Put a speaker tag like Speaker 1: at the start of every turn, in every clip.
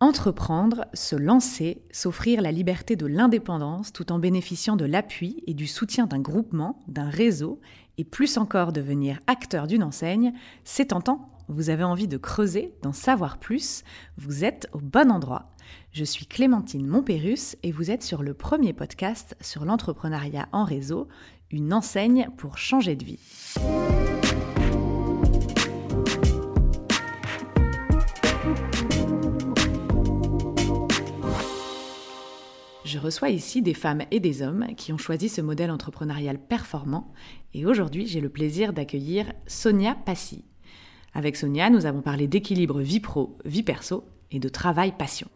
Speaker 1: Entreprendre, se lancer, s'offrir la liberté de l'indépendance tout en bénéficiant de l'appui et du soutien d'un groupement, d'un réseau, et plus encore devenir acteur d'une enseigne, c'est tentant. Vous avez envie de creuser, d'en savoir plus, vous êtes au bon endroit. Je suis Clémentine Montpérus et vous êtes sur le premier podcast sur l'entrepreneuriat en réseau, une enseigne pour changer de vie. Je reçois ici des femmes et des hommes qui ont choisi ce modèle entrepreneurial performant et aujourd'hui j'ai le plaisir d'accueillir Sonia Passy. Avec Sonia, nous avons parlé d'équilibre vie pro, vie perso et de travail passion.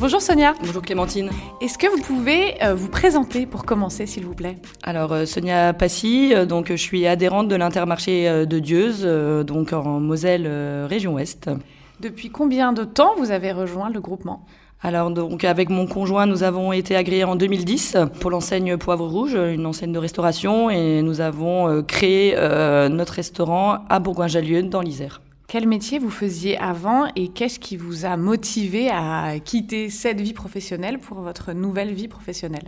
Speaker 1: Bonjour Sonia.
Speaker 2: Bonjour Clémentine.
Speaker 1: Est-ce que vous pouvez euh, vous présenter pour commencer, s'il vous plaît?
Speaker 2: Alors euh, Sonia Passy, euh, donc je suis adhérente de l'Intermarché de Dieuze, donc en Moselle, région Ouest.
Speaker 1: Depuis combien de temps vous avez rejoint le groupement?
Speaker 2: Alors donc avec mon conjoint, nous avons été agréés en 2010 pour l'enseigne Poivre Rouge, une enseigne de restauration, et nous avons créé notre restaurant à Bourgoin-Jallieu dans l'Isère.
Speaker 1: Quel métier vous faisiez avant et qu'est-ce qui vous a motivé à quitter cette vie professionnelle pour votre nouvelle vie professionnelle?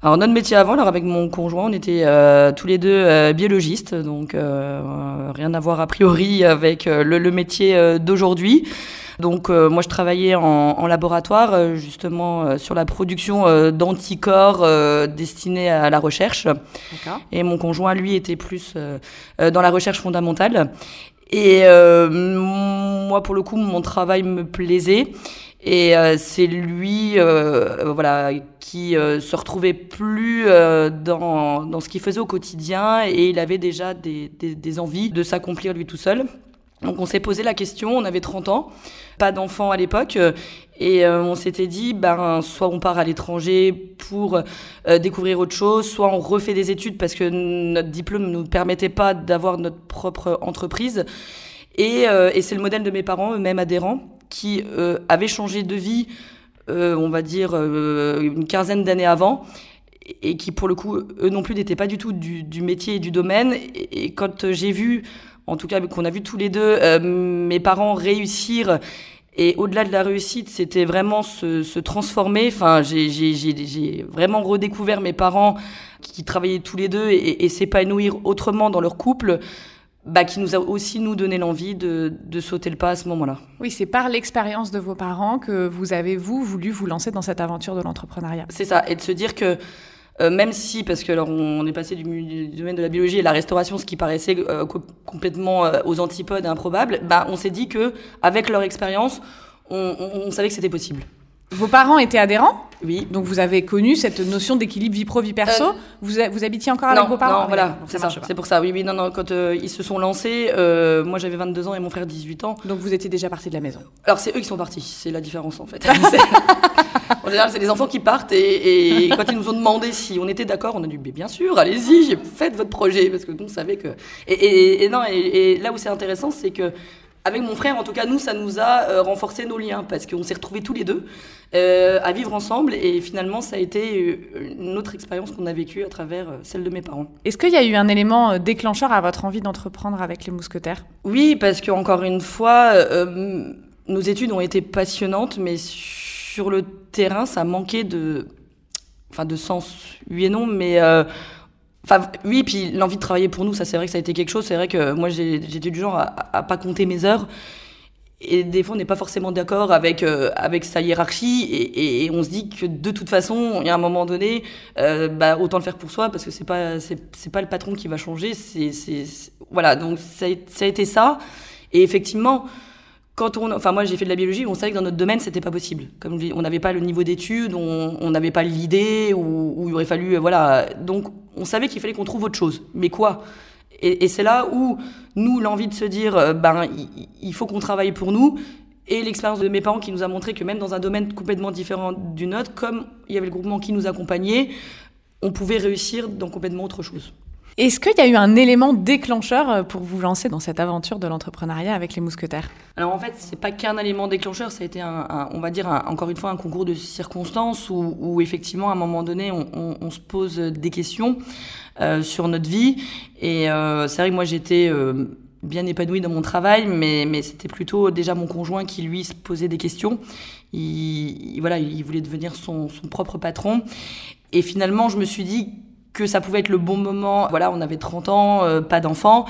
Speaker 2: Alors notre métier avant, alors avec mon conjoint, on était euh, tous les deux euh, biologistes, donc euh, rien à voir a priori avec le, métier d'aujourd'hui. Donc moi je travaillais en, en laboratoire justement sur la production d'anticorps destinés à la recherche. Et mon conjoint lui était plus dans la recherche fondamentale. Et euh, moi, pour le coup, mon travail me plaisait. Et euh, c'est lui, euh, voilà, qui se retrouvait plus dans, dans ce qu'il faisait au quotidien et il avait déjà des, des envies de s'accomplir lui tout seul. Donc on s'est posé la question, on avait 30 ans, pas d'enfants à l'époque, et on s'était dit, ben, soit on part à l'étranger pour découvrir autre chose, soit on refait des études parce que notre diplôme ne nous permettait pas d'avoir notre propre entreprise. Et, euh, et c'est le modèle de mes parents, eux-mêmes adhérents, qui euh, avaient changé de vie, euh, on va dire, une quinzaine d'années avant, et qui, pour le coup, eux non plus, n'étaient pas du tout du, métier et du domaine. Et quand j'ai vu, en tout cas, qu'on a vu tous les deux, mes parents réussir et au-delà de la réussite, c'était vraiment se, se, transformer. Enfin, j'ai vraiment redécouvert mes parents qui travaillaient tous les deux et, et s'épanouir autrement dans leur couple bah, qui nous a aussi nous donné l'envie de, de, sauter le pas à ce moment-là.
Speaker 1: Oui, c'est par l'expérience de vos parents que vous avez, vous, voulu vous lancer dans cette aventure de l'entrepreneuriat.
Speaker 2: C'est ça, et de se dire que euh, même si, parce que alors on est passé du, domaine de la biologie et la restauration, ce qui paraissait euh, complètement euh, aux antipodes improbable, bah, on s'est dit que avec leur expérience, on savait que c'était possible.
Speaker 1: Vos parents étaient adhérents
Speaker 2: Oui.
Speaker 1: Donc vous avez connu cette notion d'équilibre vie pro vie perso. Euh, vous, vous habitiez encore avec vos parents
Speaker 2: Non, voilà, c'est ça. C'est pour ça. Oui, oui, non, non. Quand euh, ils se sont lancés, euh, moi j'avais 22 ans et mon frère 18 ans.
Speaker 1: Donc vous étiez déjà parti de la maison.
Speaker 2: Alors c'est eux qui sont partis. C'est la différence en fait. en général, c'est les enfants qui partent et, et, quand ils nous ont demandé si on était d'accord, on a dit bien sûr, allez-y, faites votre projet parce que nous on savait que. Et, et non, et, là où c'est intéressant, c'est que avec mon frère, en tout cas, nous, ça nous a euh, renforcé nos liens parce qu'on s'est retrouvés tous les deux euh, à vivre ensemble et finalement, ça a été euh, une autre expérience qu'on a vécue à travers euh, celle de mes parents.
Speaker 1: Est-ce qu'il y a eu un élément déclencheur à votre envie d'entreprendre avec les mousquetaires?
Speaker 2: Oui, parce que encore une fois, nos études ont été passionnantes, mais sur le terrain, ça manquait de, enfin, de sens. Oui et non, mais Enfin, oui, puis l'envie de travailler pour nous, ça c'est vrai que ça a été quelque chose. C'est vrai que moi j'étais du genre à, à, pas compter mes heures. Et des fois, on n'est pas forcément d'accord avec euh, avec sa hiérarchie, et, et, on se dit que de toute façon, il y a un moment donné, euh, bah, autant le faire pour soi, parce que c'est pas c'est pas le patron qui va changer. C'est voilà, donc ça ça a été ça. Et effectivement, quand on, enfin moi j'ai fait de la biologie, on savait que dans notre domaine c'était pas possible. Comme on n'avait pas le niveau d'études, on n'avait pas l'idée, ou, il aurait fallu, voilà. Donc on savait qu'il fallait qu'on trouve autre chose. Mais quoi? Et, et c'est là où nous l'envie de se dire, euh, ben il, il faut qu'on travaille pour nous. Et l'expérience de mes parents qui nous a montré que même dans un domaine complètement différent du nôtre, comme il y avait le groupement qui nous accompagnait, on pouvait réussir dans complètement autre chose.
Speaker 1: Est-ce qu'il y a eu un élément déclencheur euh, pour vous lancer dans cette aventure de l'entrepreneuriat avec les mousquetaires?
Speaker 2: Alors en fait, c'est pas qu'un élément déclencheur, ça a été un, on va dire encore une fois un concours de circonstances où, effectivement à un moment donné on, se pose des questions euh, sur notre vie et euh, c'est vrai que moi j'étais bien épanouie dans mon travail, mais, c'était plutôt déjà mon conjoint qui lui se posait des questions. Il, voilà, il voulait devenir son propre patron. Et finalement, je me suis dit que ça pouvait être le bon moment. Voilà, on avait 30 ans, euh, pas d'enfants.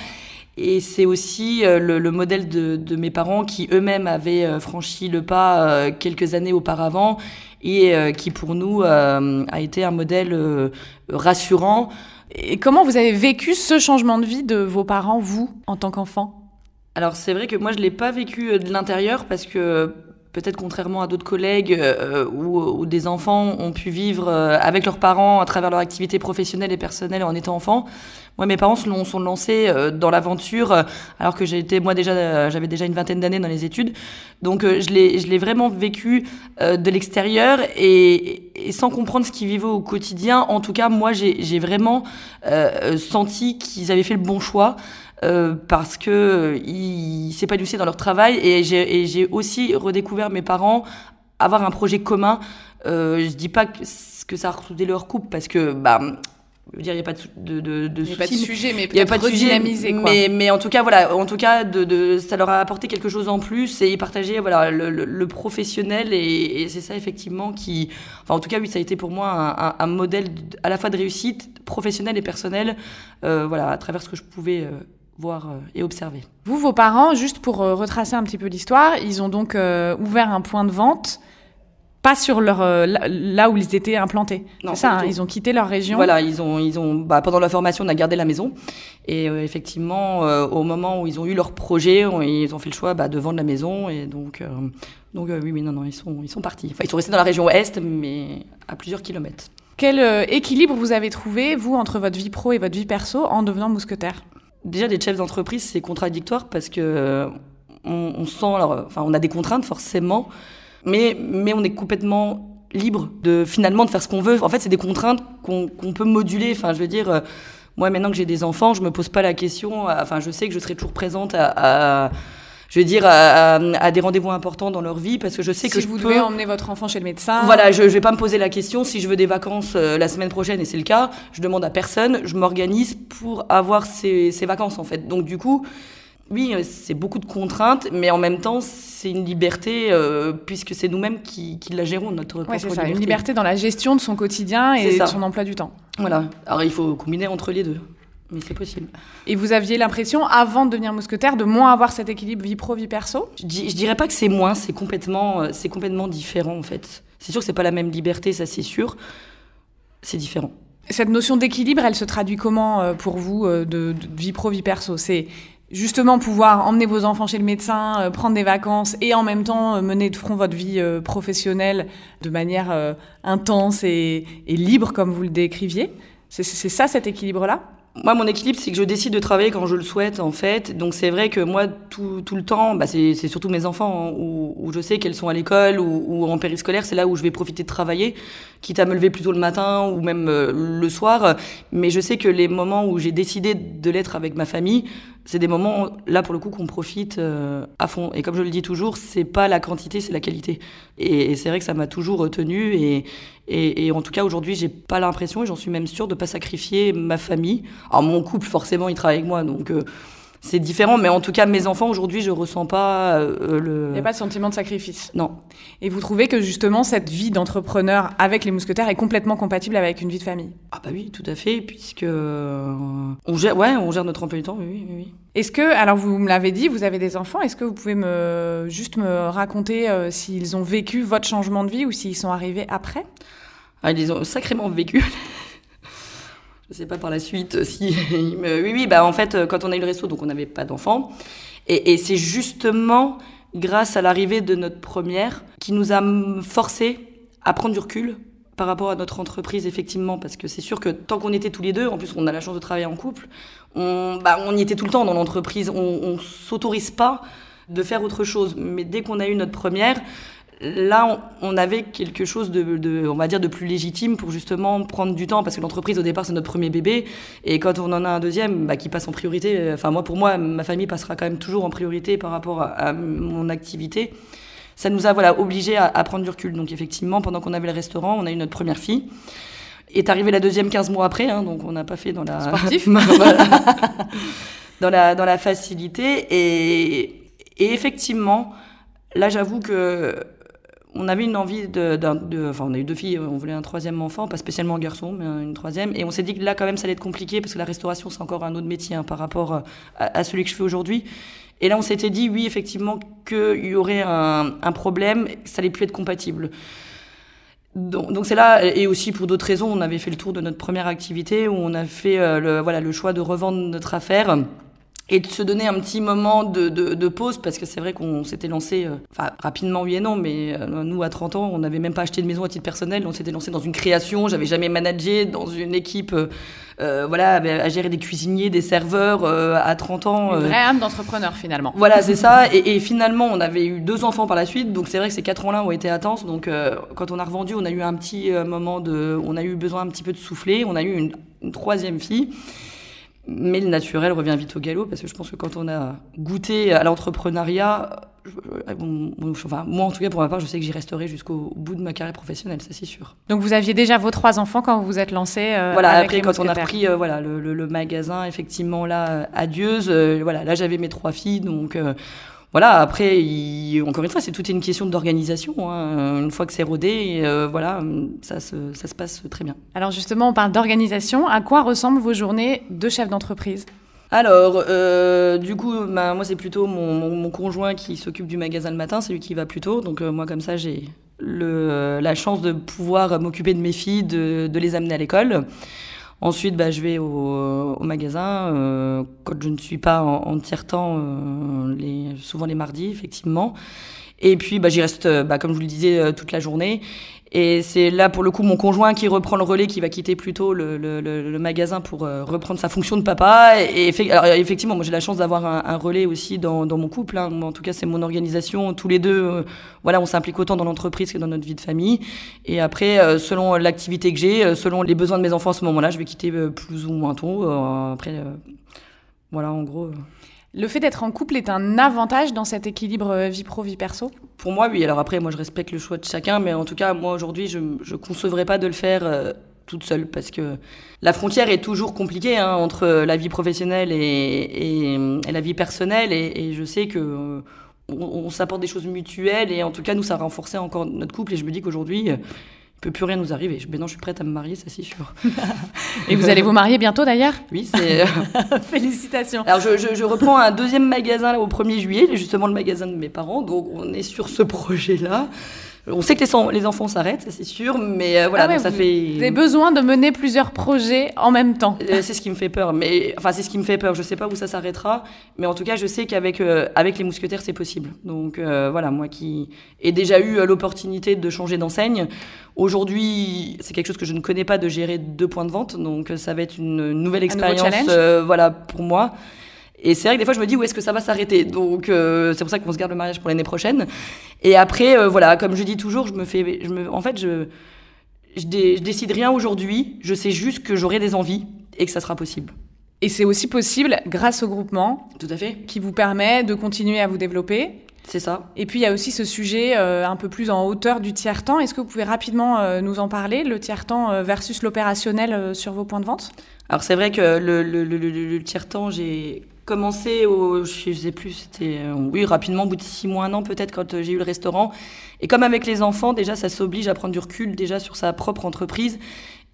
Speaker 2: Et c'est aussi euh, le, modèle de, mes parents qui eux-mêmes avaient euh, franchi le pas quelques années auparavant et qui pour nous a été un modèle rassurant.
Speaker 1: Et comment vous avez vécu ce changement de vie de vos parents, vous, en tant qu'enfant?
Speaker 2: Alors c'est vrai que moi je l'ai pas vécu de l'intérieur parce que peut-être contrairement à d'autres collègues euh, ou, des enfants ont pu vivre euh, avec leurs parents à travers leur activité professionnelle et personnelle en étant enfant. Moi, mes parents se sont lancés euh, dans l'aventure alors que j'étais moi déjà j'avais déjà une vingtaine d'années dans les études. Donc je l'ai je l'ai vraiment vécu de l'extérieur et, et, sans comprendre ce qu'ils vivaient au quotidien. En tout cas, moi j'ai vraiment senti qu'ils avaient fait le bon choix. Euh, parce que euh, ils s'épanouissaient dans leur travail et j'ai aussi redécouvert mes parents avoir un projet commun. Euh, je dis pas que, que ça a ressoudé leur couple parce que bah je veux dire, il n'y a pas de, de, de,
Speaker 1: il a pas de sujet, mais
Speaker 2: il n'y a pas de sujet, mais, mais en tout cas, voilà, en tout cas, de, de, ça leur a apporté quelque chose en plus et ils partageaient, voilà, le, le, professionnel et, et c'est ça effectivement qui, enfin, en tout cas, oui, ça a été pour moi un, un, modèle à la fois de réussite professionnelle et personnelle, euh, voilà, à travers ce que je pouvais voir euh, et observer.
Speaker 1: Vous, vos parents, juste pour euh, retracer un petit peu l'histoire, ils ont donc euh, ouvert un point de vente pas sur leur là où ils étaient implantés. C'est ça, hein, ils ont quitté leur région.
Speaker 2: Voilà, ils ont ils ont bah, pendant la formation on a gardé la maison et effectivement au moment où ils ont eu leur projet, ils ont fait le choix bah, de vendre la maison et donc donc oui mais non non ils sont ils sont partis. Enfin ils sont restés dans la région est mais à plusieurs kilomètres.
Speaker 1: Quel équilibre vous avez trouvé vous entre votre vie pro et votre vie perso en devenant mousquetaire?
Speaker 2: Déjà, des chefs d'entreprise, c'est contradictoire parce que euh, on, sent, alors, enfin, on a des contraintes forcément, mais, mais on est complètement libre de finalement de faire ce qu'on veut. En fait, c'est des contraintes qu'on peut moduler. Enfin, je veux dire, euh, moi, maintenant que j'ai des enfants, je me pose pas la question. Enfin, je sais que je serai toujours présente à je veux dire, à, des rendez-vous importants dans leur vie, parce que je sais
Speaker 1: que
Speaker 2: je
Speaker 1: vous devez emmener votre enfant chez le médecin.
Speaker 2: Voilà, je, je vais pas me poser la question si je veux des vacances euh, la semaine prochaine, et c'est le cas. Je demande à personne, je m'organise pour avoir ces, ces vacances en fait. Donc du coup, oui, euh, c'est beaucoup de contraintes, mais en même temps, c'est une liberté, euh, puisque c'est nous-mêmes qui, qui, la gérons, notre
Speaker 1: ouais, c'est ça, Une liberté dans la gestion de son quotidien et de son emploi du temps.
Speaker 2: Voilà. Alors, il faut combiner entre les deux mais c'est possible.
Speaker 1: Et vous aviez l'impression, avant de devenir mousquetaire, de moins avoir cet équilibre vie pro, vie perso?
Speaker 2: Je, je dirais pas que c'est moins, c'est complètement, euh, c'est complètement différent en fait. C'est sûr que c'est pas la même liberté, ça c'est sûr. C'est différent.
Speaker 1: Cette notion d'équilibre, elle se traduit comment euh, pour vous euh, de, vie pro, vie perso? C'est justement pouvoir emmener vos enfants chez le médecin, prendre des vacances et en même temps mener de front votre vie professionnelle de manière intense et, et, libre comme vous le décriviez? C'est ça cet équilibre-là?
Speaker 2: Moi, mon équilibre, c'est que je décide de travailler quand je le souhaite, en fait. Donc, c'est vrai que moi, tout, tout le temps, bah, c'est surtout mes enfants, hein, où, où, je sais qu'elles sont à l'école ou, ou, en périscolaire, c'est là où je vais profiter de travailler, quitte à me lever plus tôt le matin ou même euh, le soir. Mais je sais que les moments où j'ai décidé de l'être avec ma famille, c'est des moments, là, pour le coup, qu'on profite euh, à fond. Et comme je le dis toujours, c'est pas la quantité, c'est la qualité. Et, c'est vrai que ça m'a toujours retenu. Et, et, et, en tout cas, aujourd'hui, j'ai pas l'impression, et j'en suis même sûre, de pas sacrifier ma famille. Alors, mon couple, forcément, il travaille avec moi, donc. Euh, c'est différent, mais en tout cas, mes enfants, aujourd'hui, je ressens pas euh, le.
Speaker 1: Il n'y a pas de sentiment de sacrifice.
Speaker 2: Non.
Speaker 1: Et vous trouvez que justement, cette vie d'entrepreneur avec les mousquetaires est complètement compatible avec une vie de famille?
Speaker 2: Ah, bah oui, tout à fait, puisque. Euh, on gère, ouais, on gère notre emploi du temps, oui, oui. oui.
Speaker 1: Est-ce que, alors vous me l'avez dit, vous avez des enfants, est-ce que vous pouvez me, juste me raconter euh, s'ils ont vécu votre changement de vie ou s'ils sont arrivés après?
Speaker 2: Ah, Ils ont sacrément vécu. Je sais pas par la suite si. Oui, oui, bah en fait, quand on a eu le resto, donc on n'avait pas d'enfants. Et, et c'est justement grâce à l'arrivée de notre première qui nous a forcé à prendre du recul par rapport à notre entreprise, effectivement, parce que c'est sûr que tant qu'on était tous les deux, en plus on a la chance de travailler en couple, on, bah, on y était tout le temps dans l'entreprise, on, on s'autorise pas de faire autre chose. Mais dès qu'on a eu notre première, là, on, avait quelque chose de, on va dire, de plus légitime pour justement prendre du temps, parce que l'entreprise, au départ, c'est notre premier bébé, et quand on en a un deuxième, bah, qui passe en priorité, enfin, moi, pour moi, ma famille passera quand même toujours en priorité par rapport à, mon activité. Ça nous a, voilà, obligé à, prendre du recul. Donc, effectivement, pendant qu'on avait le restaurant, on a eu notre première fille. Est arrivée la deuxième 15 mois après, hein, donc on n'a pas fait dans la...
Speaker 1: Sportif
Speaker 2: dans, la, dans la facilité. Et, et effectivement, là, j'avoue que on avait une envie de, enfin on a eu deux filles, on voulait un troisième enfant, pas spécialement un garçon, mais une troisième, et on s'est dit que là quand même ça allait être compliqué parce que la restauration c'est encore un autre métier hein, par rapport euh, à, celui que je fais aujourd'hui. Et là on s'était dit oui effectivement qu'il y aurait un, problème, ça allait plus être compatible. Donc c'est là, et aussi pour d'autres raisons, on avait fait le tour de notre première activité où on a fait euh, le, voilà, le choix de revendre notre affaire et de se donner un petit moment de, de, pause parce que c'est vrai qu'on s'était lancé, euh, enfin rapidement oui et non, mais euh, nous à 30 ans, on n'avait même pas acheté de maison à titre personnel, on s'était lancé dans une création, j'avais jamais managé dans une équipe, euh, voilà, à gérer des cuisiniers, des serveurs à 30 ans.
Speaker 1: Une vraie âme d'entrepreneur finalement.
Speaker 2: Voilà, c'est ça. Et, et, finalement, on avait eu deux enfants par la suite, donc c'est vrai que ces quatre ans-là ont été intenses. Donc quand on a revendu, on a eu un petit moment de, on a eu besoin un petit peu de souffler, on a eu une, une troisième fille. Mais le naturel revient vite au galop parce que je pense que quand on a goûté à l'entrepreneuriat, enfin, moi en tout cas pour ma part, je sais que j'y resterai jusqu'au bout de ma carrière professionnelle, ça c'est sûr.
Speaker 1: Donc vous aviez déjà vos trois enfants quand vous vous êtes lancé
Speaker 2: euh, Voilà, après quand on a pris euh, voilà, le, le, magasin, effectivement là, adieuse, euh, voilà, là j'avais mes trois filles, donc voilà, après, encore une fois, c'est toute une question d'organisation. Hein. Une fois que c'est rodé, euh, voilà, ça se, ça se passe très bien.
Speaker 1: Alors justement, on parle d'organisation. À quoi ressemblent vos journées de chef d'entreprise?
Speaker 2: Alors, euh, du coup, bah, moi, c'est plutôt mon, conjoint qui s'occupe du magasin le matin, c'est lui qui va plus tôt. Donc, euh, moi, comme ça, j'ai la chance de pouvoir m'occuper de mes filles, de, de les amener à l'école. Ensuite, bah, je vais au, au magasin euh, quand je ne suis pas en, en tiers-temps, euh, les, souvent les mardis, effectivement. Et puis, bah, j'y reste, bah, comme je vous le disais, euh, toute la journée. Et c'est là, pour le coup, mon conjoint qui reprend le relais, qui va quitter plutôt le, le, le, magasin pour euh, reprendre sa fonction de papa. Et, alors, effectivement, moi, j'ai la chance d'avoir un, un, relais aussi dans, dans mon couple. Hein. En tout cas, c'est mon organisation. Tous les deux, euh, voilà, on s'implique autant dans l'entreprise que dans notre vie de famille. Et après, euh, selon l'activité que j'ai, selon les besoins de mes enfants à ce moment-là, je vais quitter plus ou moins tôt. après, voilà, en gros.
Speaker 1: Le fait d'être en couple est un avantage dans cet équilibre euh, vie pro, vie perso?
Speaker 2: Pour moi, oui. Alors après, moi, je respecte le choix de chacun, mais en tout cas, moi, aujourd'hui, je ne concevrais pas de le faire euh, toute seule parce que la frontière est toujours compliquée hein, entre la vie professionnelle et, la vie personnelle. Et, je sais que euh, on, s'apporte des choses mutuelles et en tout cas, nous, ça a renforcé encore notre couple. Et je me dis qu'aujourd'hui, peut plus rien nous arriver. Maintenant, je suis prête à me marier, ça c'est sûr.
Speaker 1: Et vous allez vous marier bientôt d'ailleurs?
Speaker 2: Oui, c'est.
Speaker 1: Félicitations.
Speaker 2: Alors, je, je, je, reprends un deuxième magasin là, au 1er juillet, justement le magasin de mes parents. Donc, on est sur ce projet-là. On sait que les, les enfants s'arrêtent, c'est sûr, mais euh, voilà, ah ça fait.
Speaker 1: Vous avez besoin de mener plusieurs projets en même temps.
Speaker 2: Euh, c'est ce qui me fait peur, mais enfin c'est ce qui me fait peur. Je sais pas où ça s'arrêtera, mais en tout cas je sais qu'avec euh, avec les mousquetaires c'est possible. Donc voilà, moi qui ai déjà eu l'opportunité de changer d'enseigne, aujourd'hui c'est quelque chose que je ne connais pas de gérer deux points de vente, donc ça va être une nouvelle expérience, voilà pour moi. Et c'est vrai que des fois, je me dis où est-ce que ça va s'arrêter? Donc, euh, c'est pour ça qu'on se garde le mariage pour l'année prochaine. Et après, euh, voilà, comme je dis toujours, je me fais, je me, en fait, je, je, décide rien aujourd'hui. Je sais juste que j'aurai des envies et que ça sera possible.
Speaker 1: Et c'est aussi possible grâce au groupement.
Speaker 2: Tout à fait.
Speaker 1: Qui vous permet de continuer à vous développer.
Speaker 2: C'est ça.
Speaker 1: Et puis il y a aussi ce sujet euh, un peu plus en hauteur du tiers-temps. Est-ce que vous pouvez rapidement nous en parler, le tiers-temps versus l'opérationnel sur vos points de vente?
Speaker 2: Alors c'est vrai que le, le, le, le tiers-temps, j'ai commencé au, je sais plus, c'était, euh, oui, rapidement, au bout de six mois, un an peut-être, quand euh, j'ai eu le restaurant. Et comme avec les enfants, déjà, ça s'oblige à prendre du recul déjà sur sa propre entreprise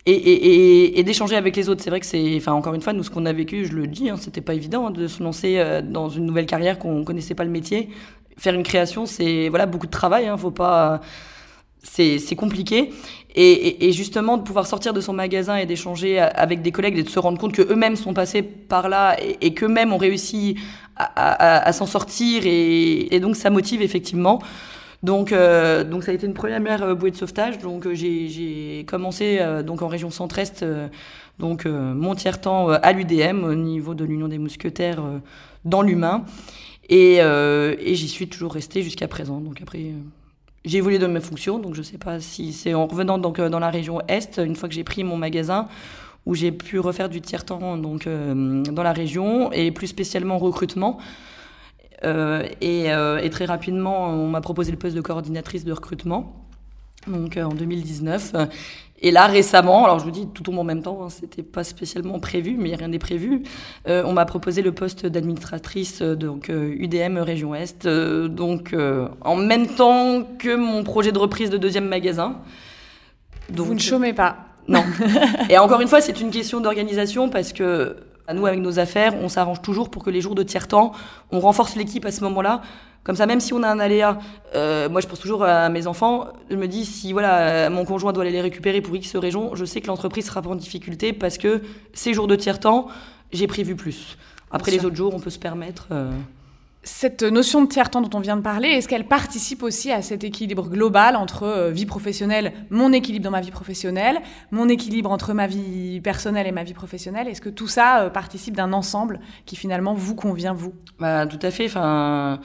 Speaker 2: et, d'échanger avec les autres. C'est vrai que c'est, enfin, encore une fois, nous, ce qu'on a vécu, je le dis, hein, c'était pas évident hein, de se lancer euh, dans une nouvelle carrière qu'on connaissait pas le métier. Faire une création, c'est, voilà, beaucoup de travail, hein, faut pas, c'est compliqué. Et, justement, de pouvoir sortir de son magasin et d'échanger avec des collègues et de se rendre compte qu'eux-mêmes sont passés par là et, qu'eux-mêmes ont réussi à, s'en sortir. Et, donc, ça motive effectivement. Donc, euh, donc ça a été une première euh, bouée de sauvetage. Donc, euh, j'ai commencé donc en région centre-est, donc mon tiers-temps à l'UDM, au niveau de l'Union des Mousquetaires, dans l'humain. Et, j'y suis toujours restée jusqu'à présent. Donc, après j'ai évolué dans mes fonctions, donc je ne sais pas si c'est en revenant donc dans la région Est, une fois que j'ai pris mon magasin, où j'ai pu refaire du tiers-temps donc dans la région et plus spécialement recrutement. et, et, très rapidement, on m'a proposé le poste de coordinatrice de recrutement donc en 2019. Et là, récemment, alors je vous dis tout tombe en même temps, hein, c'était pas spécialement prévu, mais rien n'est prévu. Euh, on m'a proposé le poste d'administratrice euh, donc UDM euh, Région Est, donc en même temps que mon projet de reprise de deuxième magasin.
Speaker 1: Donc, vous ne chômez pas.
Speaker 2: Non. Et encore une fois, c'est une question d'organisation parce que nous, avec nos affaires, on s'arrange toujours pour que les jours de tiers-temps, on renforce l'équipe à ce moment-là comme ça, même si on a un aléa, euh, moi je pense toujours à mes enfants, je me dis si voilà mon conjoint doit aller les récupérer pour X raison, je sais que l'entreprise sera pas en difficulté parce que ces jours de tiers-temps, j'ai prévu plus. Après les autres jours, on peut se permettre. Euh,
Speaker 1: cette notion de tiers-temps dont on vient de parler, est-ce qu'elle participe aussi à cet équilibre global entre euh, vie professionnelle, mon équilibre dans ma vie professionnelle, mon équilibre entre ma vie personnelle et ma vie professionnelle? Est-ce que tout ça participe d'un ensemble qui finalement vous convient, vous?
Speaker 2: Bah, Tout à fait. Enfin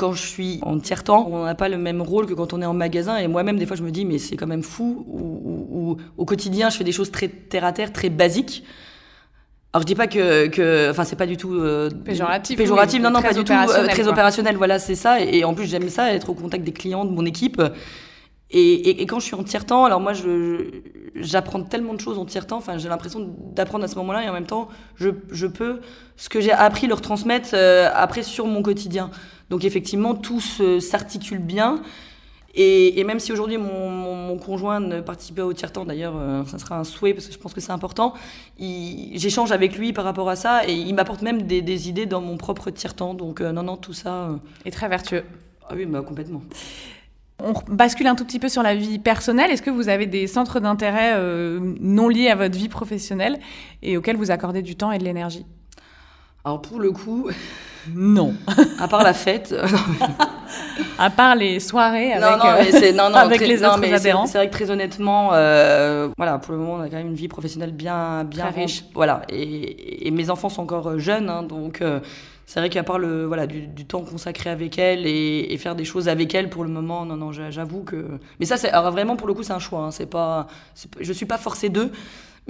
Speaker 2: quand je suis en tiers-temps, on n'a pas le même rôle que quand on est en magasin. Et moi-même, des fois, je me dis, mais c'est quand même fou. Ou, au quotidien, je fais des choses très terre à terre, très basiques. Alors je dis pas que, que enfin c'est pas du tout euh,
Speaker 1: péjoratif,
Speaker 2: péjoratif, non non pas du tout euh, très opérationnel, voilà c'est ça. Et, en plus j'aime ça, être au contact des clients de mon équipe. Et, et, quand je suis en tiers-temps, alors moi je j'apprends tellement de choses en tiers-temps. Enfin j'ai l'impression d'apprendre à ce moment-là et en même temps je, je peux ce que j'ai appris leur transmettre euh, après sur mon quotidien. Donc effectivement, tout s'articule bien. Et, même si aujourd'hui mon, conjoint ne participe pas au tiers-temps, d'ailleurs, euh, ça sera un souhait parce que je pense que c'est important, j'échange avec lui par rapport à ça et il m'apporte même des, idées dans mon propre tiers-temps. Donc euh, non, non, tout ça...
Speaker 1: Euh, est très vertueux.
Speaker 2: Ah oui, bah, complètement.
Speaker 1: On bascule un tout petit peu sur la vie personnelle. Est-ce que vous avez des centres d'intérêt non liés à votre vie professionnelle et auxquels vous accordez du temps et de l'énergie?
Speaker 2: Alors pour le coup...
Speaker 1: Non.
Speaker 2: à part la fête.
Speaker 1: à part les soirées avec, non, non, euh, les autres adhérents.
Speaker 2: C'est vrai que très honnêtement, euh, voilà, pour le moment, on a quand même une vie professionnelle bien, bien
Speaker 1: riche.
Speaker 2: Voilà, et, mes enfants sont encore jeunes, hein, donc euh, c'est vrai qu'à part le, voilà, du, temps consacré avec elles et, faire des choses avec elles, pour le moment, non, non, j'avoue que. Mais ça, c'est vraiment pour le coup, c'est un choix. Hein, c'est pas, je suis pas forcée d'eux.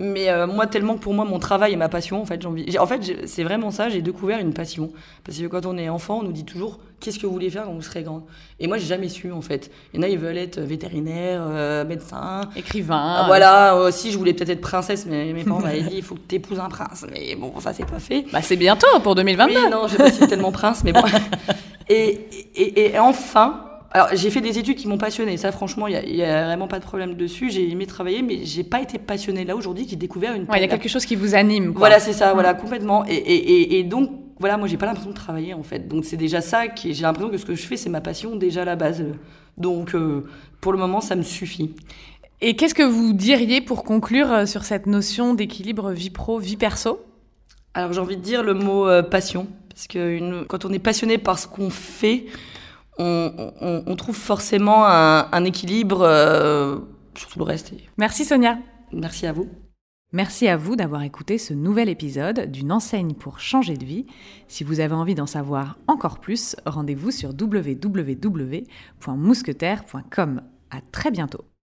Speaker 2: Mais euh, moi, tellement que pour moi, mon travail est ma passion, en fait, j'ai envie. En fait, c'est vraiment ça, j'ai découvert une passion. Parce que quand on est enfant, on nous dit toujours qu'est-ce que vous voulez faire quand vous serez grande. Et moi, j'ai jamais su, en fait. Il y en a, ils veulent être vétérinaire, euh, médecin.
Speaker 1: Écrivain.
Speaker 2: Ah, voilà, aussi, je voulais peut-être être princesse, mais mes parents m'avaient dit il faut que tu épouses un prince. Mais bon, ça, c'est pas fait.
Speaker 1: Bah, c'est bientôt pour 2022.
Speaker 2: Oui, non, je si tellement prince, mais bon. et, et, et enfin, alors, j'ai fait des études qui m'ont passionné. Ça, franchement, il n'y a, vraiment pas de problème dessus. J'ai aimé travailler, mais j'ai pas été passionnée. Là, aujourd'hui, j'ai découvert une.
Speaker 1: Il y a quelque chose qui vous anime.
Speaker 2: Voilà, c'est ça, voilà, complètement. Et, et, et, donc, voilà, moi, j'ai pas l'impression de travailler, en fait. Donc, c'est déjà ça qui. J'ai l'impression que ce que je fais, c'est ma passion déjà à la base. Donc, euh, pour le moment, ça me suffit.
Speaker 1: Et qu'est-ce que vous diriez pour conclure euh, sur cette notion d'équilibre vie pro, vie perso?
Speaker 2: Alors, j'ai envie de dire le mot euh, passion. Parce que une, quand on est passionné par ce qu'on fait, on, trouve forcément un, équilibre euh, sur tout le reste.
Speaker 1: Merci Sonia.
Speaker 2: Merci à vous.
Speaker 1: Merci à vous d'avoir écouté ce nouvel épisode d'une enseigne pour changer de vie. Si vous avez envie d'en savoir encore plus, rendez-vous sur www.mousquetaire.com. À très bientôt.